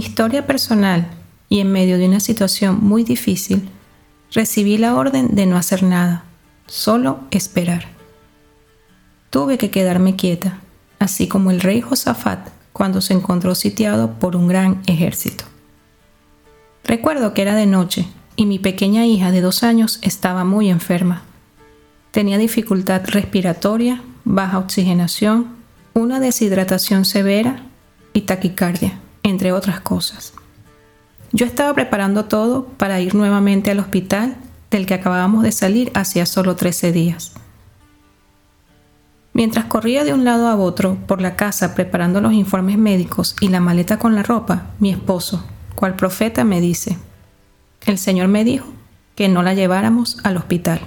historia personal y en medio de una situación muy difícil, recibí la orden de no hacer nada, solo esperar. Tuve que quedarme quieta, así como el rey Josafat cuando se encontró sitiado por un gran ejército. Recuerdo que era de noche y mi pequeña hija de dos años estaba muy enferma. Tenía dificultad respiratoria, baja oxigenación, una deshidratación severa y taquicardia, entre otras cosas. Yo estaba preparando todo para ir nuevamente al hospital del que acabábamos de salir hacía solo 13 días. Mientras corría de un lado a otro por la casa preparando los informes médicos y la maleta con la ropa, mi esposo, cual profeta, me dice, el Señor me dijo que no la lleváramos al hospital.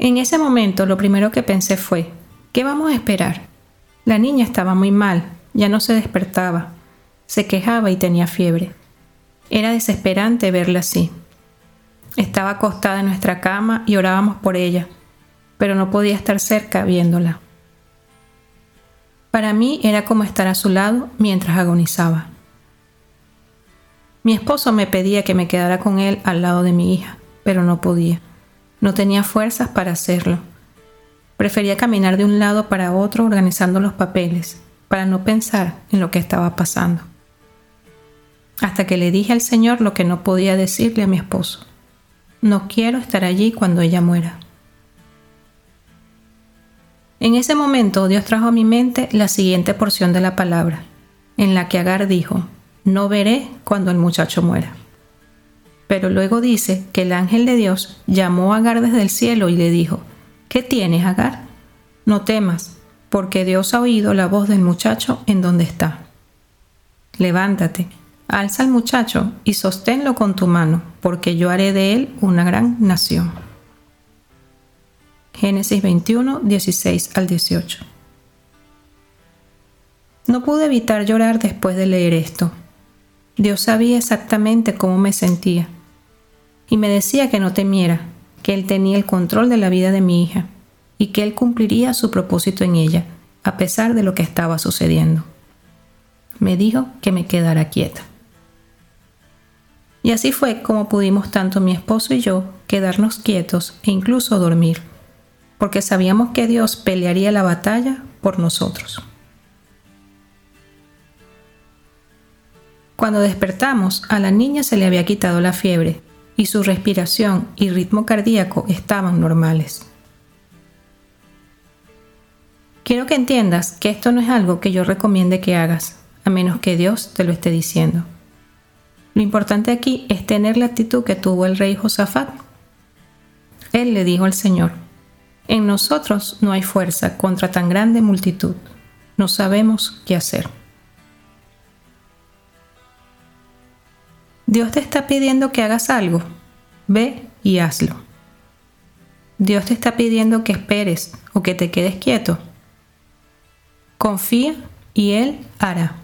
En ese momento lo primero que pensé fue, ¿qué vamos a esperar? La niña estaba muy mal, ya no se despertaba, se quejaba y tenía fiebre. Era desesperante verla así. Estaba acostada en nuestra cama y orábamos por ella, pero no podía estar cerca viéndola. Para mí era como estar a su lado mientras agonizaba. Mi esposo me pedía que me quedara con él al lado de mi hija, pero no podía. No tenía fuerzas para hacerlo. Prefería caminar de un lado para otro organizando los papeles, para no pensar en lo que estaba pasando hasta que le dije al Señor lo que no podía decirle a mi esposo. No quiero estar allí cuando ella muera. En ese momento Dios trajo a mi mente la siguiente porción de la palabra, en la que Agar dijo, no veré cuando el muchacho muera. Pero luego dice que el ángel de Dios llamó a Agar desde el cielo y le dijo, ¿qué tienes, Agar? No temas, porque Dios ha oído la voz del muchacho en donde está. Levántate Alza al muchacho y sosténlo con tu mano, porque yo haré de él una gran nación. Génesis 21, 16 al 18. No pude evitar llorar después de leer esto. Dios sabía exactamente cómo me sentía y me decía que no temiera, que Él tenía el control de la vida de mi hija y que Él cumpliría su propósito en ella, a pesar de lo que estaba sucediendo. Me dijo que me quedara quieta. Y así fue como pudimos tanto mi esposo y yo quedarnos quietos e incluso dormir, porque sabíamos que Dios pelearía la batalla por nosotros. Cuando despertamos, a la niña se le había quitado la fiebre y su respiración y ritmo cardíaco estaban normales. Quiero que entiendas que esto no es algo que yo recomiende que hagas, a menos que Dios te lo esté diciendo. Lo importante aquí es tener la actitud que tuvo el rey Josafat. Él le dijo al Señor, en nosotros no hay fuerza contra tan grande multitud, no sabemos qué hacer. Dios te está pidiendo que hagas algo, ve y hazlo. Dios te está pidiendo que esperes o que te quedes quieto. Confía y Él hará.